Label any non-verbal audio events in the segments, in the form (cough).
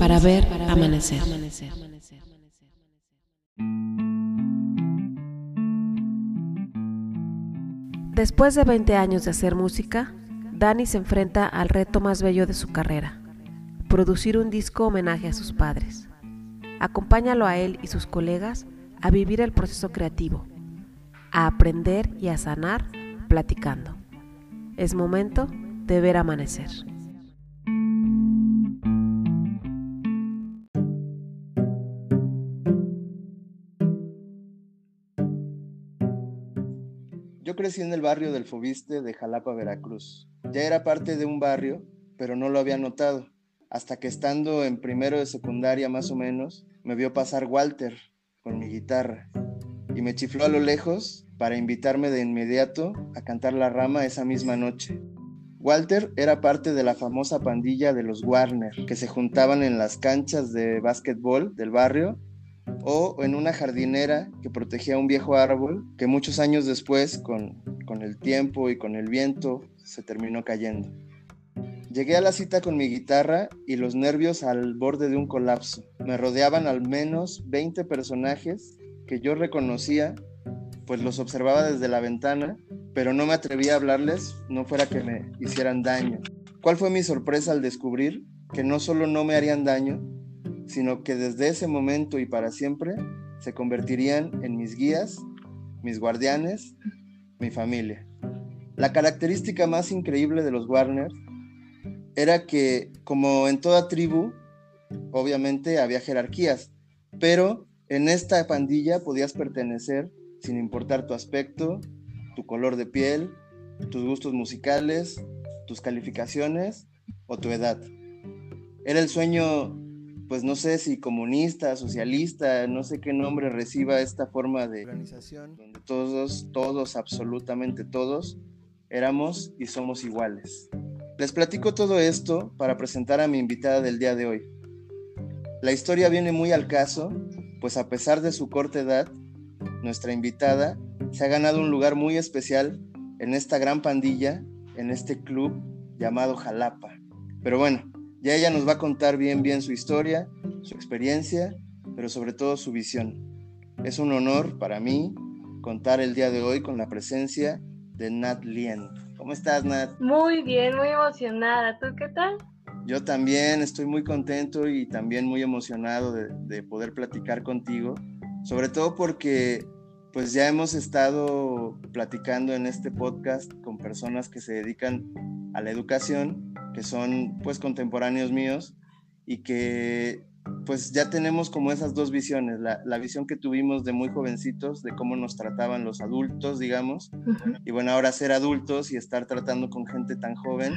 Para ver amanecer. Después de 20 años de hacer música, Dani se enfrenta al reto más bello de su carrera, producir un disco homenaje a sus padres. Acompáñalo a él y sus colegas a vivir el proceso creativo, a aprender y a sanar platicando. Es momento de ver amanecer. Crecí en el barrio del Fobiste de Jalapa, Veracruz. Ya era parte de un barrio, pero no lo había notado, hasta que estando en primero de secundaria más o menos, me vio pasar Walter con mi guitarra y me chifló a lo lejos para invitarme de inmediato a cantar la rama esa misma noche. Walter era parte de la famosa pandilla de los Warner, que se juntaban en las canchas de básquetbol del barrio o en una jardinera que protegía un viejo árbol que muchos años después, con, con el tiempo y con el viento, se terminó cayendo. Llegué a la cita con mi guitarra y los nervios al borde de un colapso. Me rodeaban al menos 20 personajes que yo reconocía, pues los observaba desde la ventana, pero no me atrevía a hablarles, no fuera que me hicieran daño. ¿Cuál fue mi sorpresa al descubrir que no solo no me harían daño, sino que desde ese momento y para siempre se convertirían en mis guías, mis guardianes, mi familia. La característica más increíble de los Warner era que, como en toda tribu, obviamente había jerarquías, pero en esta pandilla podías pertenecer sin importar tu aspecto, tu color de piel, tus gustos musicales, tus calificaciones o tu edad. Era el sueño pues no sé si comunista, socialista, no sé qué nombre reciba esta forma de organización, donde todos, todos, absolutamente todos, éramos y somos iguales. Les platico todo esto para presentar a mi invitada del día de hoy. La historia viene muy al caso, pues a pesar de su corta edad, nuestra invitada se ha ganado un lugar muy especial en esta gran pandilla, en este club llamado Jalapa. Pero bueno, ya ella nos va a contar bien, bien su historia, su experiencia, pero sobre todo su visión. Es un honor para mí contar el día de hoy con la presencia de Nat Lien. ¿Cómo estás, Nat? Muy bien, muy emocionada. ¿Tú qué tal? Yo también estoy muy contento y también muy emocionado de, de poder platicar contigo, sobre todo porque pues ya hemos estado platicando en este podcast con personas que se dedican a la educación que son pues contemporáneos míos y que pues ya tenemos como esas dos visiones, la, la, visión que tuvimos de muy jovencitos, de cómo nos trataban los adultos, digamos, y bueno, ahora ser adultos y estar tratando con gente tan joven,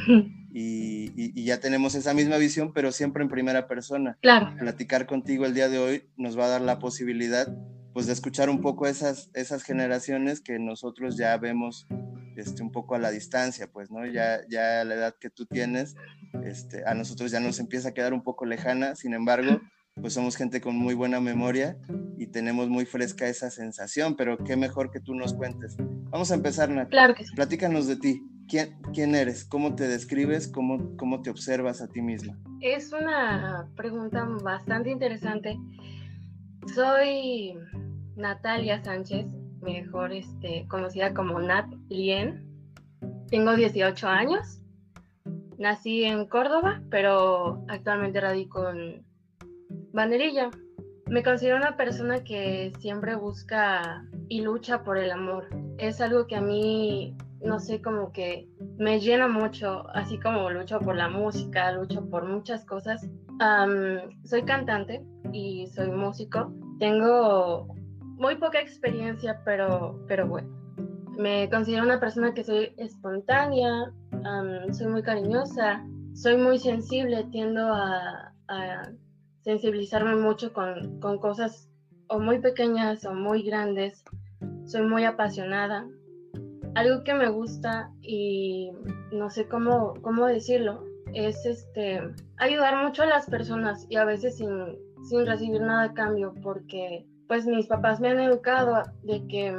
y, y, y, ya tenemos esa misma visión, pero siempre en primera persona. Claro. Platicar contigo el día de hoy nos va a dar la posibilidad, pues, de escuchar un poco esas, esas generaciones que nosotros ya vemos este, un poco a la distancia, pues, ¿no? Ya, ya la edad que tú tienes, este, a nosotros ya nos empieza a quedar un poco lejana, sin embargo, pues somos gente con muy buena memoria y tenemos muy fresca esa sensación, pero qué mejor que tú nos cuentes. Vamos a empezar, Nat. Claro que sí. Platícanos de ti. ¿Quién, ¿Quién eres? ¿Cómo te describes? ¿Cómo, ¿Cómo te observas a ti misma? Es una pregunta bastante interesante. Soy Natalia Sánchez, mejor este, conocida como Nat Lien. Tengo 18 años. Nací en Córdoba, pero actualmente radico en Banderilla. Me considero una persona que siempre busca y lucha por el amor. Es algo que a mí, no sé, como que me llena mucho, así como lucho por la música, lucho por muchas cosas. Soy cantante y soy músico. Tengo muy poca experiencia, pero, pero bueno. Me considero una persona que soy espontánea, um, soy muy cariñosa, soy muy sensible, tiendo a, a sensibilizarme mucho con, con, cosas o muy pequeñas o muy grandes. Soy muy apasionada. Algo que me gusta y no sé cómo, cómo decirlo es este, ayudar mucho a las personas y a veces sin, sin recibir nada a cambio porque pues mis papás me han educado de que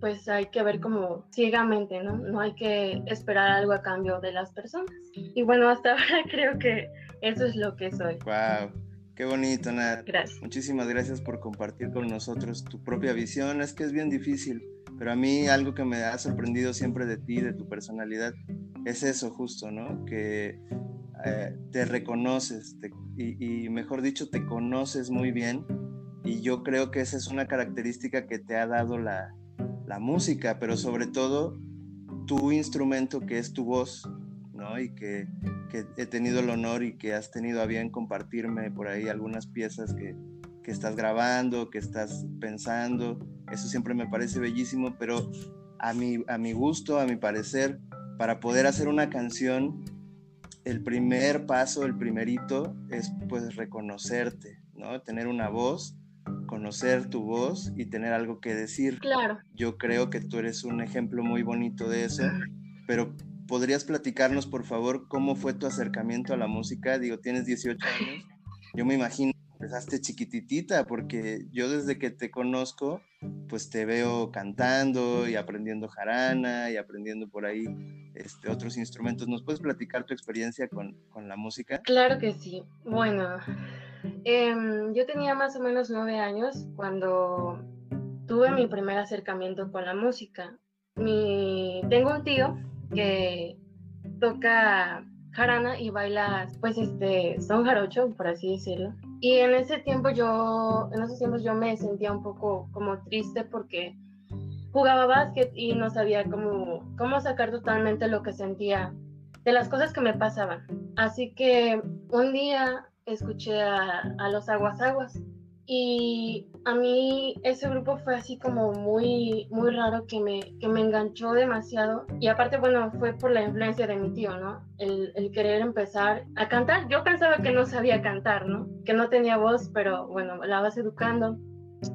pues hay que ver como ciegamente, ¿no? No hay que esperar algo a cambio de las personas. Y bueno, hasta (laughs) ahora creo que Eso es lo que soy. Wow. Qué bonito, Nat. Gracias. Muchísimas gracias por compartir con nosotros tu propia visión. Es que es bien difícil, pero a mí algo que me ha sorprendido siempre de ti, de tu personalidad, es eso justo, ¿no? Que eh, te reconoces y, mejor dicho, te conoces muy bien. Y yo creo que esa es una característica que te ha dado la, la música, pero sobre todo tu instrumento que es tu voz, ¿no? Y que que he tenido el honor y que has tenido a bien compartirme por ahí algunas piezas que, que estás grabando, que estás pensando. Eso siempre me parece bellísimo, pero a mi, a mi gusto, a mi parecer, para poder hacer una canción, el primer paso, el primerito, es pues reconocerte, ¿no? Tener una voz, conocer tu voz y tener algo que decir. Claro. Yo creo que tú eres un ejemplo muy bonito de eso, pero ¿podrías platicarnos, por favor, cómo fue tu acercamiento a la música? Digo, tienes 18 años. Yo me imagino que empezaste chiquititita, porque yo desde que te conozco, pues te veo cantando y aprendiendo jarana y aprendiendo por ahí este, otros instrumentos. ¿Nos puedes platicar tu experiencia con, con la música? Claro que sí. Bueno, em, yo tenía más o menos nueve años cuando tuve mi primer acercamiento con la música. Mi, tengo un tío que toca jarana y baila, pues, este, son jarocho, por así decirlo. Y en ese tiempo yo, en esos tiempos yo me sentía un poco como triste porque jugaba básquet y no sabía cómo, cómo sacar totalmente lo que sentía de las cosas que me pasaban. Así que un día escuché a, a los aguas aguas y a mí ese grupo fue así como muy, muy raro que me, que me enganchó demasiado. Y aparte, bueno, fue por la influencia de mi tío, ¿no? El, el, querer empezar a cantar. Yo pensaba que no sabía cantar, ¿no? Que no tenía voz, pero bueno, la vas educando.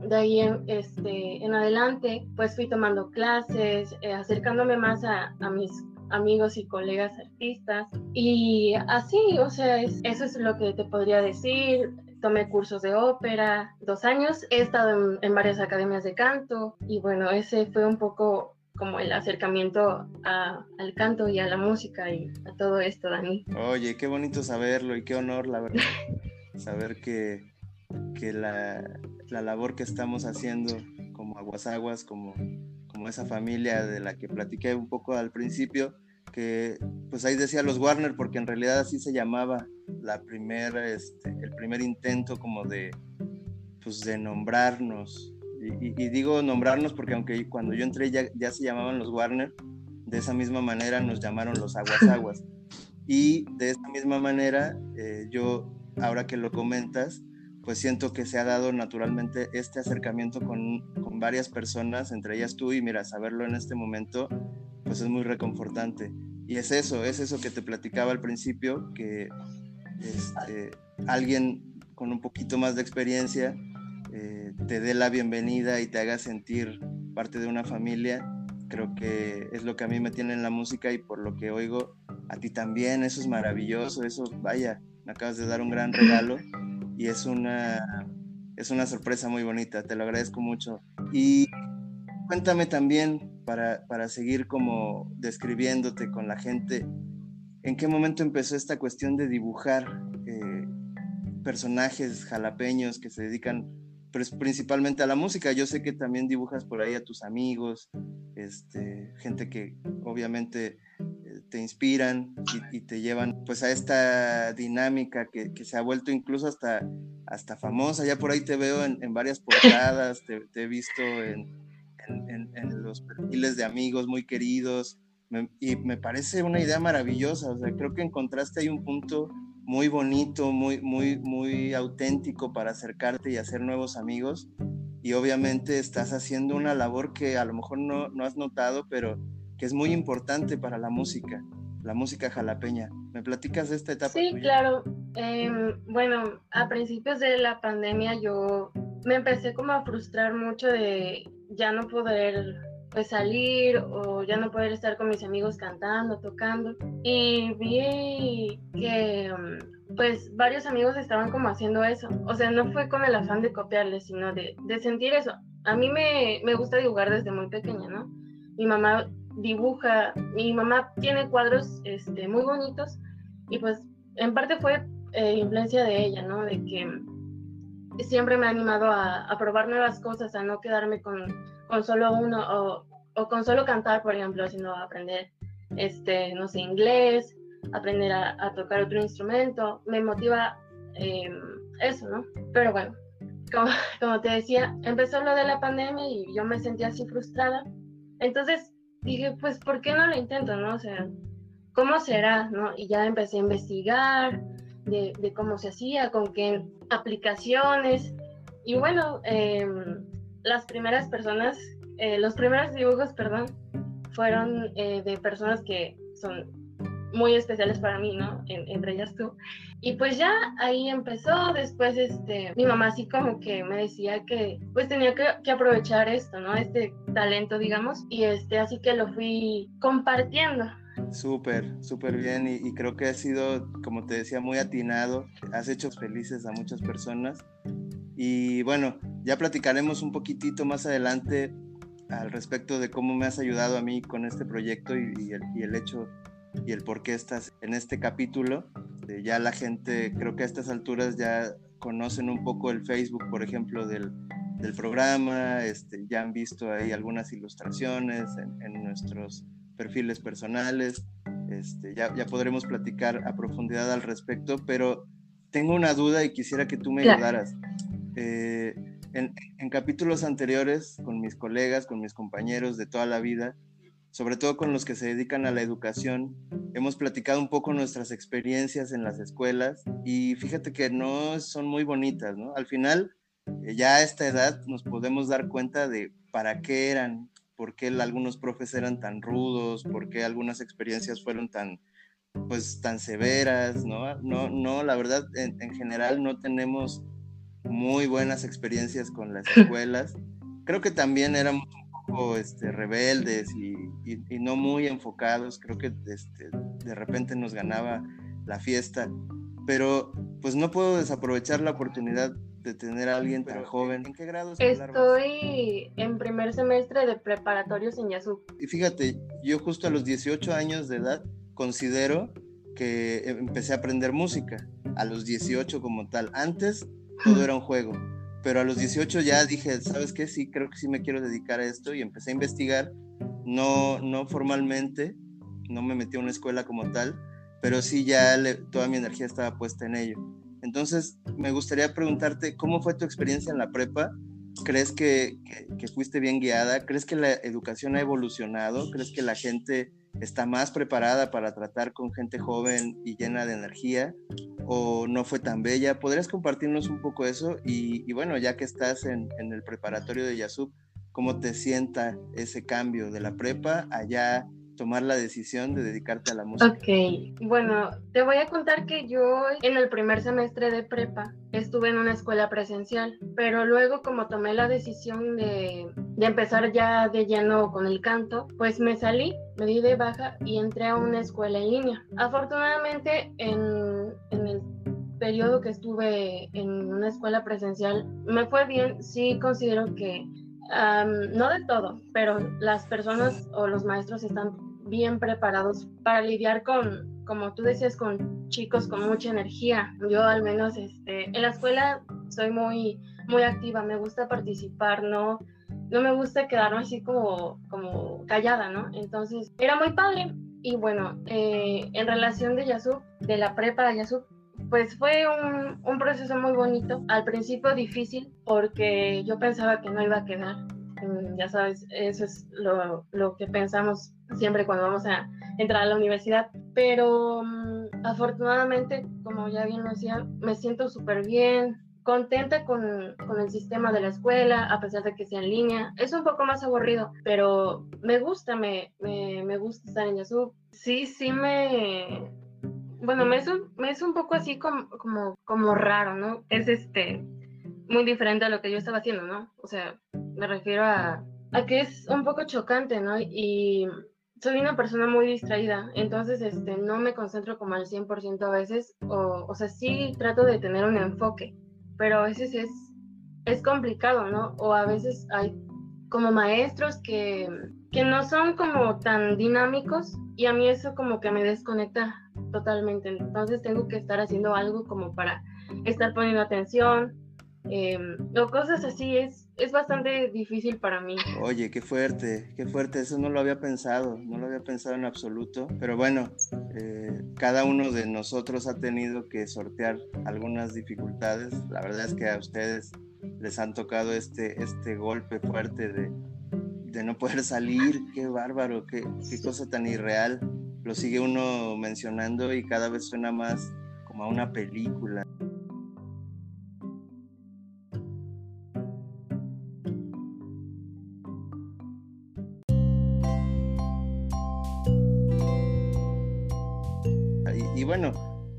De ahí en, este, en adelante, pues fui tomando clases, eh, acercándome más a, a mis amigos y colegas artistas. Y así, o sea, eso es lo que te podría decir tomé cursos de ópera, dos años, he estado en, varias academias de canto y bueno, ese fue un poco como el acercamiento al canto y a la música y a todo esto, Dani. Oye, qué bonito saberlo y qué honor, la verdad, (laughs) saber que, que la, la, labor que estamos haciendo como Aguas Aguas, como, como esa familia de la que platiqué un poco al principio, que pues ahí decía los Warner porque en realidad así se llamaba la primera, este, el primer intento como de, pues de nombrarnos. Y, digo nombrarnos porque aunque cuando yo entré ya, ya, se llamaban los Warner, de esa misma manera nos llamaron los Aguas Aguas. Y de esta misma manera, eh, yo, ahora que lo comentas, pues siento que se ha dado naturalmente este acercamiento con, con varias personas, entre ellas tú, y mira, saberlo en este momento, pues es muy reconfortante. Y es eso, es eso que te platicaba al principio, que este, alguien con un poquito más de experiencia eh, te dé la bienvenida y te haga sentir parte de una familia, creo que es lo que a mí me tiene en la música y por lo que oigo, a ti también, eso es maravilloso, eso, vaya, me acabas de dar un gran regalo y es una, es una sorpresa muy bonita, te lo agradezco mucho. Y cuéntame también, para, para seguir como describiéndote con la gente, ¿En qué momento empezó esta cuestión de dibujar eh, personajes jalapeños que se dedican pues, principalmente a la música? Yo sé que también dibujas por ahí a tus amigos, este, gente que obviamente te inspiran y, te llevan pues a esta dinámica que, se ha vuelto incluso hasta, hasta famosa. Ya por ahí te veo en, varias portadas, te, he visto en, en, los perfiles de amigos muy queridos y me parece una idea maravillosa, creo que encontraste ahí un punto muy bonito, muy, muy, muy auténtico para acercarte y hacer nuevos amigos. Y obviamente estás haciendo una labor que a lo mejor no, no has notado, pero que es muy importante para la música, la música jalapeña. ¿Me platicas de esta etapa? Sí, claro. Em, bueno, a principios de la pandemia yo me empecé como a frustrar mucho de ya no poder pues salir o ya no poder estar con mis amigos cantando, tocando. Y vi que mm, pues varios amigos estaban como haciendo eso. O sea, no fue con el afán de copiarles, sino de, de sentir eso. A mí me, me, gusta dibujar desde muy pequeña, ¿no? Mi mamá dibuja, mi mamá tiene cuadros este, muy bonitos y pues en parte fue eh, influencia de ella, ¿no? De que siempre me ha animado a, probar nuevas cosas, a no quedarme con, con solo uno o, o, con solo cantar, por ejemplo, sino aprender, este, no sé, inglés, aprender a, tocar otro instrumento. Me motiva em, eso, ¿no? Pero bueno, como, (laughs) como te decía, empezó lo de la pandemia y yo me sentía así frustrada. Entonces dije, pues, ¿por qué no lo intento, no? O sea, ¿cómo será, no? Y ya empecé a investigar de, de cómo se hacía, con qué aplicaciones. Y bueno, em, las primeras personas, eh, los primeros dibujos, perdón, fueron eh, de personas que son muy especiales para mí, ¿no? entre ellas tú. Y pues ya ahí empezó, después este, mi mamá así como que me decía que pues tenía que, aprovechar esto, ¿no? Este talento, digamos, y este, así que lo fui compartiendo. Súper, súper bien y, y, creo que ha sido, como te decía, muy atinado. Has hecho felices a muchas personas. Y bueno, ya platicaremos un poquitito más adelante al respecto de cómo me has ayudado a mí con este proyecto y, y, el, y el, hecho y el por qué estás en este capítulo. ya la gente, creo que a estas alturas ya conocen un poco el Facebook, por ejemplo, del, del programa, este, ya han visto ahí algunas ilustraciones en, en nuestros perfiles personales, este, ya, ya podremos platicar a profundidad al respecto, pero tengo una duda y quisiera que tú me ayudaras. Eh, en, en, capítulos anteriores, con mis colegas, con mis compañeros de toda la vida, sobre todo con los que se dedican a la educación, hemos platicado un poco nuestras experiencias en las escuelas y fíjate que no son muy bonitas, ¿no? Al final, eh, ya a esta edad nos podemos dar cuenta de para qué eran, por qué algunos profes eran tan rudos, por qué algunas experiencias fueron tan, pues, tan severas, ¿no? No, no la verdad, en, en general no tenemos muy buenas experiencias con las (laughs) escuelas. Creo que también éramos este, rebeldes y, no muy enfocados, creo que este, de repente nos ganaba la fiesta, pero pues no puedo desaprovechar la oportunidad de tener a alguien tan joven. ¿En qué grado Estoy en primer semestre de preparatorios en Yasup. Y fíjate, yo justo a los 18 años de edad considero que empecé a aprender música, a los 18 como tal. Antes todo era un juego pero a los 18 ya dije, ¿sabes qué? Sí, creo que sí me quiero dedicar a esto y empecé a investigar, no, no formalmente, no me metí a una escuela como tal, pero sí ya toda mi energía estaba puesta en ello. Entonces, me gustaría preguntarte, ¿cómo fue tu experiencia en la prepa? ¿Crees que, que, fuiste bien guiada? ¿Crees que la educación ha evolucionado? ¿Crees que la gente está más preparada para tratar con gente joven y llena de energía o no fue tan bella. ¿Podrías compartirnos un poco eso? Y, bueno, ya que estás en, en, el preparatorio de Yasub, ¿cómo te sienta ese cambio de la prepa allá tomar la decisión de dedicarte a la música? Ok, bueno, te voy a contar que yo en el primer semestre de prepa estuve en una escuela presencial, pero luego como tomé la decisión de, de empezar ya de lleno con el canto, pues me salí, me di de baja y entré a una escuela en línea. Afortunadamente en, en el periodo que estuve en una escuela presencial me fue bien, sí considero que no de todo, pero las personas o los maestros están bien preparados para lidiar con, como tú decías, con chicos con mucha energía. Yo al menos este, en la escuela soy muy, muy activa, me gusta participar, no, no me gusta quedarme así como, como callada, ¿no? Entonces era muy padre. Y bueno, eh, en relación de Yasub, de la prepa de Yasub, pues fue un, un, proceso muy bonito. Al principio difícil porque yo pensaba que no iba a quedar. Mm, ya sabes, eso es lo, lo que pensamos siempre cuando vamos a entrar a la universidad. Pero mm, afortunadamente, como ya bien lo decía, me siento súper bien, contenta con, con, el sistema de la escuela, a pesar de que sea en línea. Es un poco más aburrido, pero me gusta, me, me, me gusta estar en Yasub. Sí, sí me... Bueno, me es un, me es un poco así como, como, como raro, ¿no? Es este muy diferente a lo que yo estaba haciendo, ¿no? O sea, me refiero a, a que es un poco chocante, ¿no? Y soy una persona muy distraída, entonces este, no me concentro como al 100% a veces, o, o sea, sí trato de tener un enfoque, pero a veces es, es complicado, ¿no? O a veces hay como maestros que, que no son como tan dinámicos y a mí eso como que me desconecta totalmente. Entonces tengo que estar haciendo algo como para estar poniendo atención em, o cosas así. Es, es bastante difícil para mí. Oye, qué fuerte, qué fuerte. Eso no lo había pensado, no lo había pensado en absoluto. Pero bueno, eh, cada uno de nosotros ha tenido que sortear algunas dificultades. La verdad es que a ustedes les han tocado este, este golpe fuerte de, de no poder salir. Qué bárbaro, qué, qué cosa tan irreal lo sigue uno mencionando y cada vez suena más como a una película.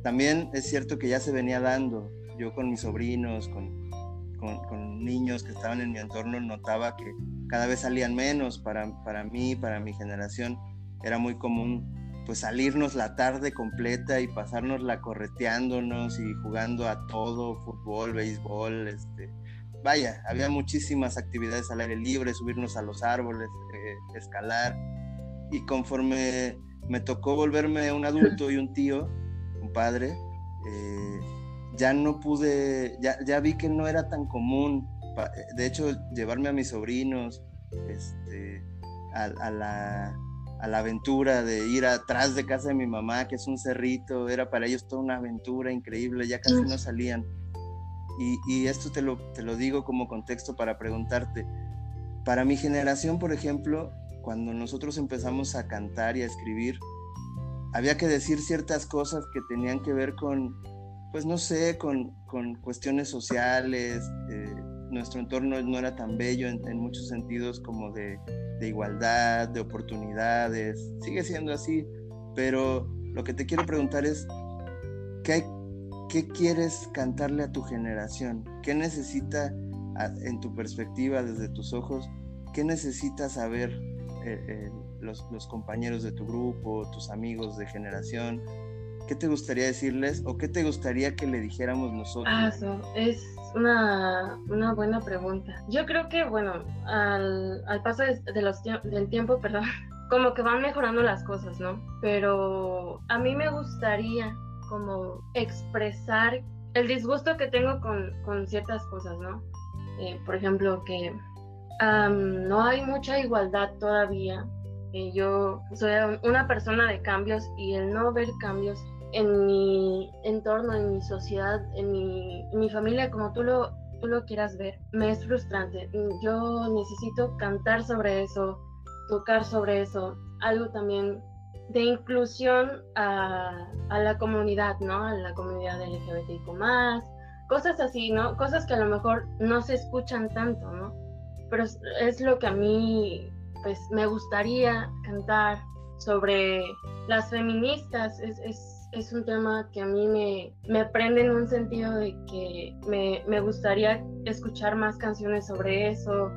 También es cierto que ya se venía dando. Yo con mis sobrinos, con, con, niños que estaban en mi entorno, notaba que cada vez salían menos para, para mí, para mi generación. Era muy común pues salirnos la tarde completa y pasárnosla correteándonos y jugando a todo, fútbol, béisbol, este, vaya, había muchísimas actividades al aire libre, subirnos a los árboles, eh, escalar, y conforme me tocó volverme un adulto y un tío, un padre, eh, ya no pude, ya, ya, vi que no era tan común, de hecho, llevarme a mis sobrinos, este, a la a la aventura de ir atrás de casa de mi mamá, que es un cerrito, era para ellos toda una aventura increíble, ya casi no salían. Y, esto te lo, te lo digo como contexto para preguntarte, para mi generación, por ejemplo, cuando nosotros empezamos a cantar y a escribir, había que decir ciertas cosas que tenían que ver con, pues no sé, con, con cuestiones sociales, eh, nuestro entorno no era tan bello en, muchos sentidos como de, igualdad, de oportunidades, sigue siendo así, pero lo que te quiero preguntar es, ¿qué, qué quieres cantarle a tu generación? ¿Qué necesita, en tu perspectiva, desde tus ojos, qué necesita saber eh, los, los compañeros de tu grupo, tus amigos de generación? ¿Qué te gustaría decirles o qué te gustaría que le dijéramos nosotros? Ah, eso es una, una, buena pregunta. Yo creo que, bueno, al, al paso de, los del tiempo, (laughs) perdón, como que van mejorando las cosas, ¿no? Pero a mí me gustaría como expresar el disgusto que tengo con, con ciertas cosas, ¿no? Eh, por ejemplo, que no hay mucha igualdad todavía. Yo soy una persona de cambios y el no ver cambios en mi entorno, en mi sociedad, en mi, familia, como tú lo, tú lo quieras ver, me es frustrante. Yo necesito cantar sobre eso, tocar sobre eso, algo también de inclusión a, la comunidad, ¿no? A la comunidad LGBTIQ cosas así, ¿no? Cosas que a lo mejor no se escuchan tanto, ¿no? Pero es, lo que a mí, pues, me gustaría cantar sobre las feministas, es es un tema que a mí me, me prende en un sentido de que me, me, gustaría escuchar más canciones sobre eso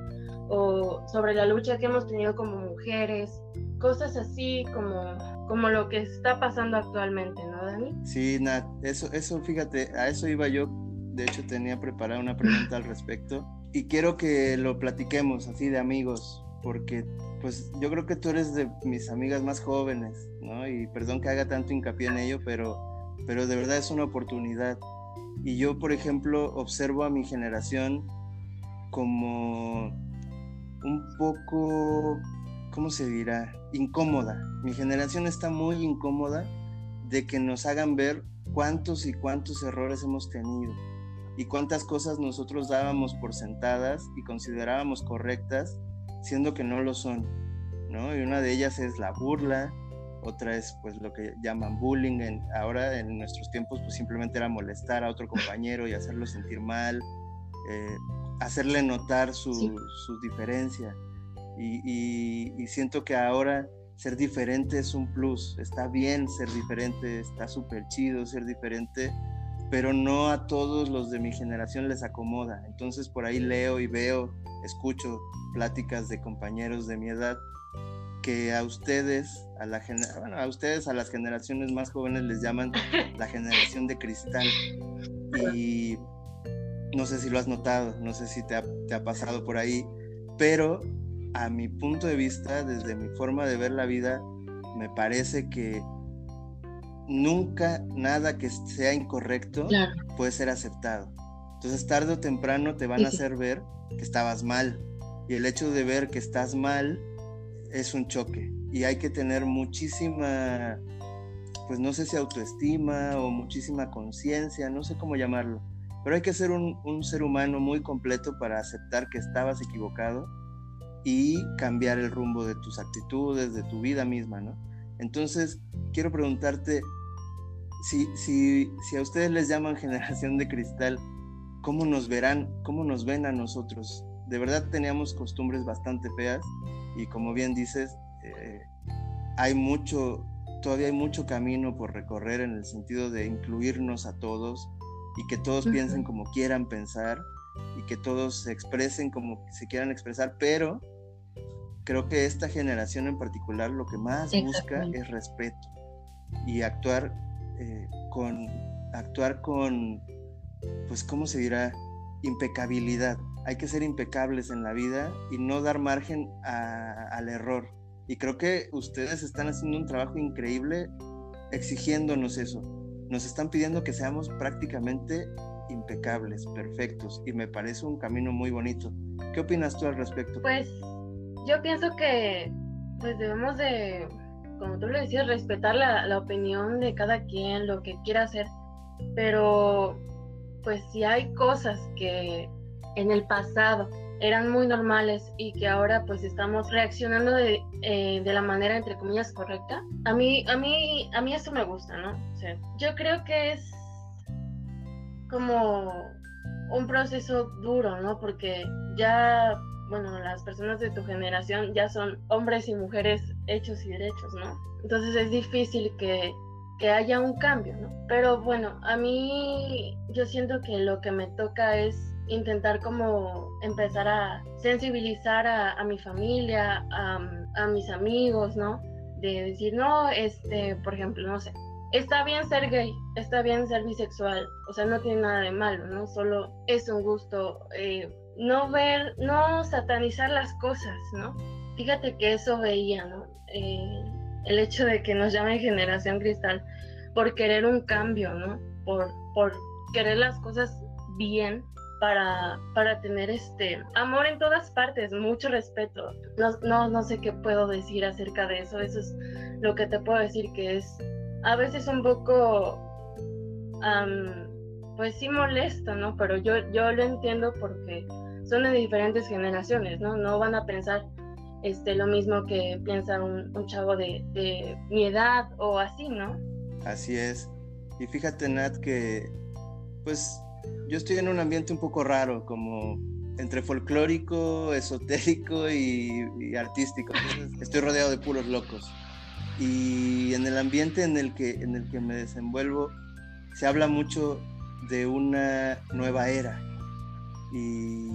o sobre la lucha que hemos tenido como mujeres, cosas así como, como lo que está pasando actualmente, ¿no, Dani? Sí, Nat, eso, eso, fíjate, a eso iba yo. De hecho, tenía preparada una pregunta al respecto y quiero que lo platiquemos así de amigos, porque pues yo creo que tú eres de mis amigas más jóvenes, ¿no? Y perdón que haga tanto hincapié en ello, pero, pero de verdad es una oportunidad. Y yo, por ejemplo, observo a mi generación como un poco, ¿cómo se dirá? Incómoda. Mi generación está muy incómoda de que nos hagan ver cuántos y cuántos errores hemos tenido y cuántas cosas nosotros dábamos por sentadas y considerábamos correctas siendo que no lo son, ¿no? Y una de ellas es la burla, otra es pues lo que llaman bullying, en, ahora en nuestros tiempos pues simplemente era molestar a otro compañero y hacerlo sentir mal, eh, hacerle notar su, su diferencia. Y, y, siento que ahora ser diferente es un plus, está bien ser diferente, está súper chido ser diferente, pero no a todos los de mi generación les acomoda. Entonces por ahí leo y veo, escucho pláticas de compañeros de mi edad que a ustedes, a la bueno, a ustedes, a las generaciones más jóvenes les llaman (laughs) la generación de cristal. Y no sé si lo has notado, no sé si te ha, te ha pasado por ahí, pero a mi punto de vista, desde mi forma de ver la vida, me parece que nunca nada que sea incorrecto puede ser aceptado. Entonces tarde o temprano te van a hacer ver que estabas mal. Y el hecho de ver que estás mal es un choque. Y hay que tener muchísima, pues no sé si autoestima o muchísima conciencia, no sé cómo llamarlo. Pero hay que ser un, un ser humano muy completo para aceptar que estabas equivocado y cambiar el rumbo de tus actitudes, de tu vida misma, ¿no? Entonces, quiero preguntarte, si, si, si a ustedes les llaman (laughs) generación de cristal, ¿cómo nos verán, cómo nos ven a nosotros? De verdad teníamos costumbres bastante feas y como bien dices, eh, hay mucho, todavía hay mucho camino por recorrer en el sentido de incluirnos a todos y que todos piensen como quieran pensar y que todos se expresen como se quieran expresar, pero creo que esta generación en particular lo que más busca es respeto y actuar eh, con actuar con pues cómo se dirá impecabilidad hay que ser impecables en la vida y no dar margen al error y creo que ustedes están haciendo un trabajo increíble exigiéndonos eso nos están pidiendo que seamos prácticamente impecables, perfectos, y me parece un camino muy bonito. ¿Qué opinas tú al respecto? Pues yo pienso que pues debemos de, como tú lo decías, respetar la, la opinión de cada quien, lo que quiera hacer, pero pues si hay cosas que en el pasado eran muy normales y que ahora pues estamos reaccionando de, eh, de, la manera entre comillas correcta a mí a mí a mí eso me gusta no o sea, yo creo que es como un proceso duro no porque ya bueno, las personas de tu generación ya son hombres y mujeres hechos y derechos, ¿no? Entonces es difícil que, haya un cambio, ¿no? Pero bueno, a mí yo siento que lo que me toca es intentar como empezar a sensibilizar a, mi familia, a, mis amigos, ¿no? De decir, no, este, por ejemplo, no sé, está bien ser gay, está bien ser bisexual, o sea, no tiene nada de malo, ¿no? Solo es un gusto. Eh, no ver, no satanizar las cosas, ¿no? Fíjate que eso veía, ¿no? Eh, el hecho de que nos llamen generación cristal por querer un cambio, ¿no? Por, por querer las cosas bien para, para tener este amor en todas partes, mucho respeto. No, no, no sé qué puedo decir acerca de eso, eso es lo que te puedo decir que es a veces un poco pues sí molesto, ¿no? Pero yo, yo lo entiendo porque son de diferentes generaciones, ¿no? No van a pensar este, lo mismo que piensa un, chavo de, mi edad o así, ¿no? Así es. Y fíjate, Nat, que pues yo estoy en un ambiente un poco raro, como entre folclórico, esotérico y, y artístico. (laughs) estoy rodeado de puros locos. Y en el ambiente en el que, en el que me desenvuelvo, se habla mucho de una nueva era. Y,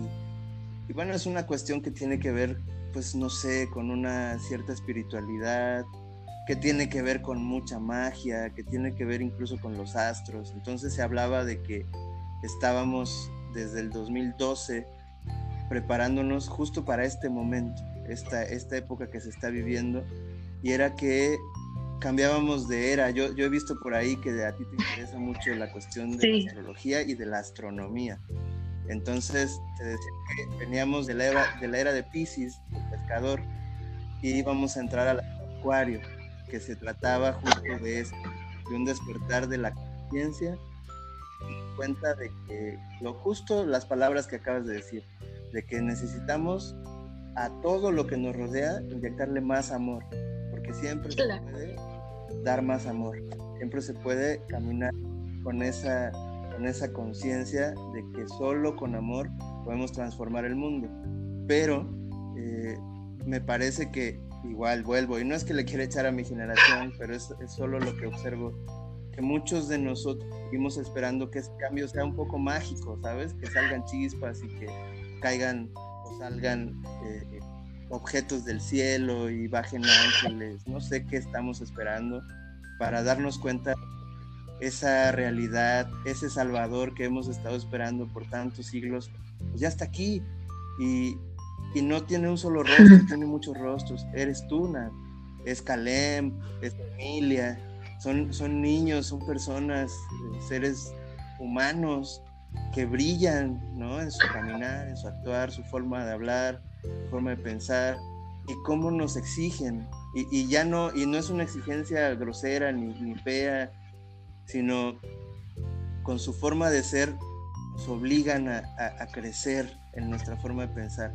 bueno, es una cuestión que tiene que ver, pues no sé, con una cierta espiritualidad, que tiene que ver con mucha magia, que tiene que ver incluso con los astros. Entonces se hablaba de que estábamos desde el 2012 preparándonos justo para este momento, esta, esta época que se está viviendo, y era que cambiábamos de era. Yo, yo he visto por ahí que a ti te interesa mucho la cuestión de la astrología y de la astronomía. Entonces, te decía que veníamos de la era de, la era de Pisces, el pescador, y íbamos a entrar al acuario, que se trataba justo de esto, de un despertar de la conciencia, cuenta de que lo justo, las palabras que acabas de decir, de que necesitamos a todo lo que nos rodea inyectarle más amor, porque siempre se puede dar más amor, siempre se puede caminar con esa con esa conciencia de que solo con amor podemos transformar el mundo. Pero eh, me parece que igual vuelvo, y no es que le quiera echar a mi generación, (laughs) pero es, es solo lo que observo, que muchos de nosotros seguimos esperando que ese cambio sea un poco mágico, ¿sabes? Que salgan chispas y que caigan o salgan eh, objetos del cielo y bajen ángeles, no sé qué estamos esperando para darnos cuenta esa realidad, ese Salvador que hemos estado esperando por tantos siglos, pues ya está aquí y, y no tiene un solo rostro, tiene muchos rostros. Eres tú, Es Calem, es Emilia, son, son niños, son personas, seres humanos que brillan, ¿no? En su caminar, en su actuar, su forma de hablar, su forma de pensar, y cómo nos exigen. Y, ya no, y no es una exigencia grosera ni, ni fea, sino con su forma de ser nos obligan a, a, crecer en nuestra forma de pensar.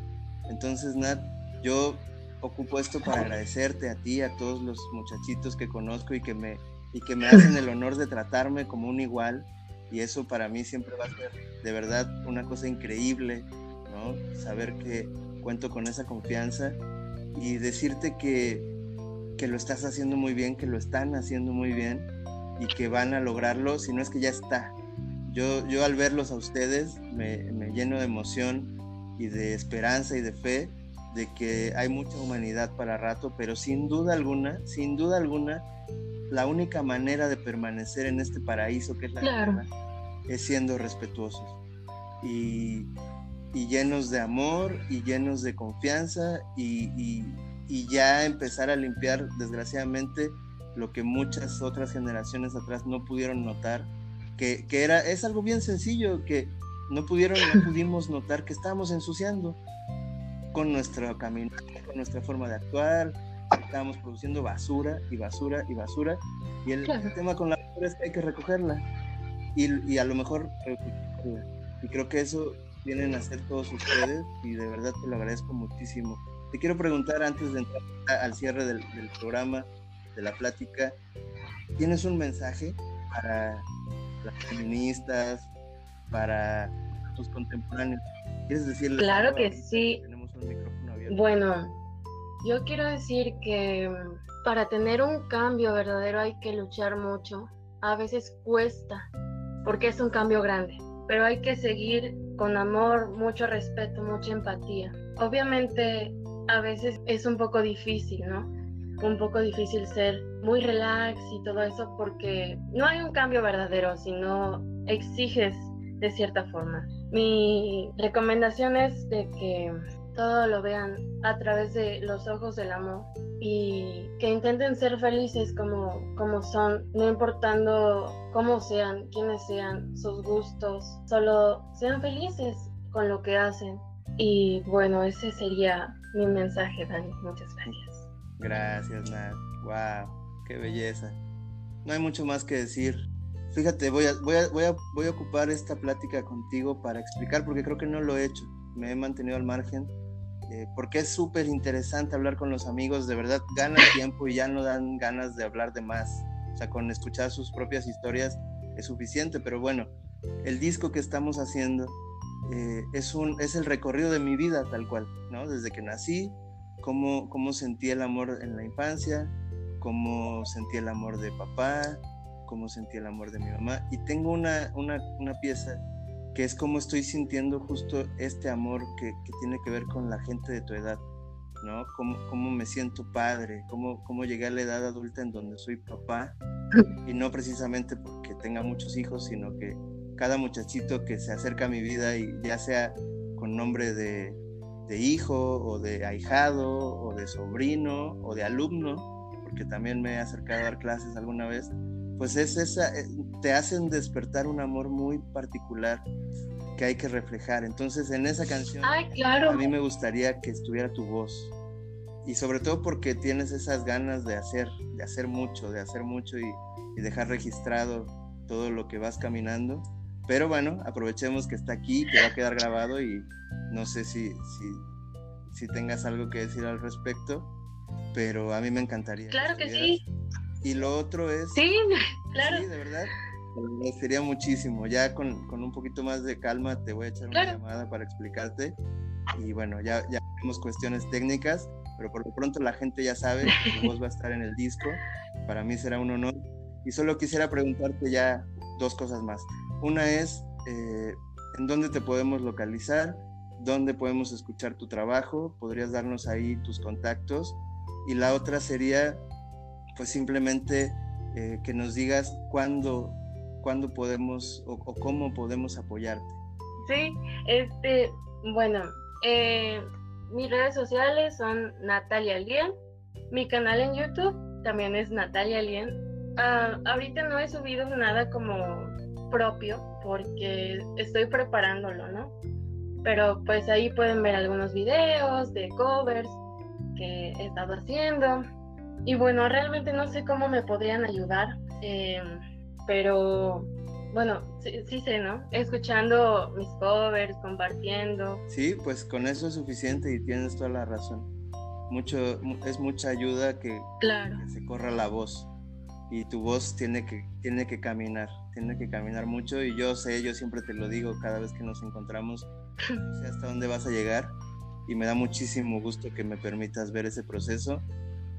Entonces, Nat, yo ocupo esto para agradecerte a ti, a todos los muchachitos que conozco y que me, y que me hacen el honor de tratarme como un igual. Y eso para mí siempre va a ser de verdad una cosa increíble, ¿no? Saber que cuento con esa confianza y decirte que, que lo estás haciendo muy bien, que lo están haciendo muy bien y que van a lograrlo, si no es que ya está. Yo, yo al verlos a ustedes me, me lleno de emoción y de esperanza y de fe de que hay mucha humanidad para rato, pero sin duda alguna, sin duda alguna, la única manera de permanecer en este paraíso que es la tierra es siendo respetuosos y, y, llenos de amor y llenos de confianza y, y, y, ya empezar a limpiar, desgraciadamente, lo que muchas otras generaciones atrás no pudieron notar, que, que era, es algo bien sencillo, que no pudieron, no pudimos notar que estábamos ensuciando con nuestro camino, con nuestra forma de actuar, estábamos produciendo basura y basura y basura. Y el tema con la basura es que hay que recogerla. Y, y a lo mejor, y creo que eso vienen a hacer todos ustedes y de verdad te lo agradezco muchísimo. Te quiero preguntar antes de entrar al cierre del, del programa, de la plática, ¿tienes un mensaje para las feministas, para tus contemporáneos? ¿Quieres decirle? Claro que sí. Bueno, yo quiero decir que mm, para tener un cambio verdadero hay que luchar mucho. A veces cuesta, porque es un cambio grande, pero hay que seguir con amor, mucho respeto, mucha empatía. Obviamente a veces es un poco difícil, ¿no? Un poco difícil ser muy relax y todo eso porque no hay un cambio verdadero, sino exiges de cierta forma. Mi recomendación es de que todo lo vean a través de los ojos del amor y que intenten ser felices como, como son, no importando cómo sean, quiénes sean, sus gustos, solo sean felices con lo que hacen. Y bueno, ese sería mi mensaje, Dani. Muchas gracias. Gracias, Nat. Wow, qué belleza. No hay mucho más que decir. Fíjate, voy a, voy a, voy a, voy a ocupar esta plática contigo para explicar, porque creo que no lo he hecho. Me he mantenido al margen eh, porque es súper interesante hablar con los amigos, de verdad gana tiempo y ya no dan ganas de hablar de más. O sea, con escuchar sus propias historias es suficiente, pero bueno, el disco que estamos haciendo eh, es, un, es el recorrido de mi vida tal cual, ¿no? Desde que nací, cómo, cómo sentí el amor en la infancia, cómo sentí el amor de papá, cómo sentí el amor de mi mamá. Y tengo una, una, una pieza que es como estoy sintiendo justo este amor que, tiene que ver con la gente de tu edad, ¿no? Cómo, cómo me siento padre, cómo, cómo llegué a la edad adulta en donde soy papá, (laughs) y no precisamente porque tenga muchos hijos, sino que cada muchachito que se acerca a mi vida y ya sea con nombre de, de hijo o de ahijado o de sobrino o de alumno, porque también me he acercado a dar clases alguna vez, pues es esa, eh, te hacen despertar un amor muy particular que hay que reflejar. Entonces en esa canción a mí me gustaría que estuviera tu voz. Y sobre todo porque tienes esas ganas de hacer, de hacer mucho, de hacer mucho y, dejar registrado todo lo que vas caminando. Pero bueno, aprovechemos que está aquí, que va a quedar grabado y no sé si, si, si tengas algo que decir al respecto, pero a mí me encantaría. Claro que sí. Y lo otro es... Sí, (laughs) claro. Sí, de verdad. Sería muchísimo. Ya con, con, un poquito más de calma te voy a echar una llamada para explicarte. Y bueno, ya, ya tenemos cuestiones técnicas, pero por lo pronto la gente ya sabe que vos va a estar en el disco. Para mí será un honor. Y solo quisiera preguntarte ya dos cosas más. Una es, eh, ¿en dónde te podemos localizar? ¿Dónde podemos escuchar tu trabajo? ¿Podrías darnos ahí tus contactos? Y la otra sería, pues simplemente eh, que nos digas cuándo, podemos o, cómo podemos apoyarte. Sí, este, bueno, eh, mis redes sociales son Natalia Lien, mi canal en YouTube también es Natalia Lien, Ah, ahorita no he subido nada como propio porque estoy preparándolo, ¿no? Pero pues ahí pueden ver algunos videos de covers que he estado haciendo. Y bueno, realmente no sé cómo me podrían ayudar, em, pero bueno, sí, sí, sé, ¿no? Escuchando mis covers, compartiendo. Sí, pues con eso es suficiente y tienes toda la razón. Mucho, es mucha ayuda que, claro. que se corra la voz y tu voz tiene que, tiene que caminar, tiene que caminar mucho y yo sé, yo siempre te lo digo cada vez que nos encontramos, no sé hasta dónde vas a llegar y me da muchísimo gusto que me permitas ver ese proceso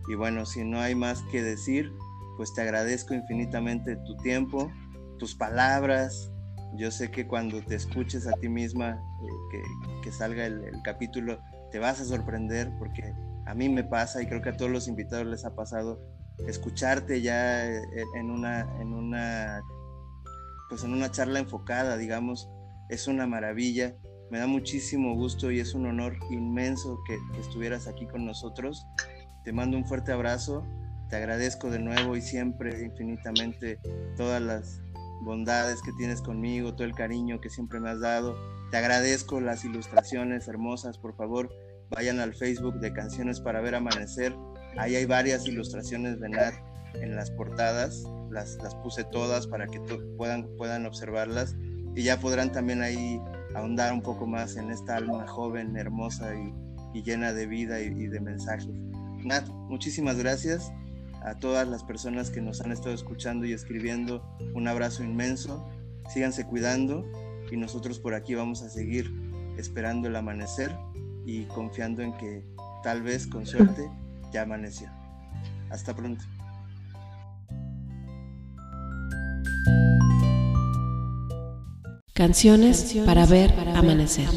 y bueno, si no hay más que decir, pues te agradezco infinitamente tu tiempo, tus palabras, yo sé que cuando te escuches a ti misma, eh, que, salga el, el capítulo, te vas a sorprender porque a mí me pasa y creo que a todos los invitados les ha pasado escucharte ya eh, en una, en una, pues en una charla enfocada, digamos, es una maravilla. Me da muchísimo gusto y es un honor inmenso que, estuvieras aquí con nosotros. Te mando un fuerte abrazo, te agradezco de nuevo y siempre infinitamente todas las bondades que tienes conmigo, todo el cariño que siempre me has dado. Te agradezco las ilustraciones hermosas, por favor, vayan al Facebook de Canciones para ver amanecer Ahí hay varias ilustraciones de Nat en las portadas, las, las puse todas para que puedan, puedan observarlas y ya podrán también ahí ahondar un poco más en esta alma joven, hermosa y, llena de vida y, y, de mensajes. Nat, muchísimas gracias a todas las personas que nos han estado escuchando y escribiendo. Un abrazo inmenso, síganse cuidando y nosotros por aquí vamos a seguir esperando el amanecer y confiando en que tal vez con suerte ya amaneció. Hasta pronto. Canciones para ver amanecer.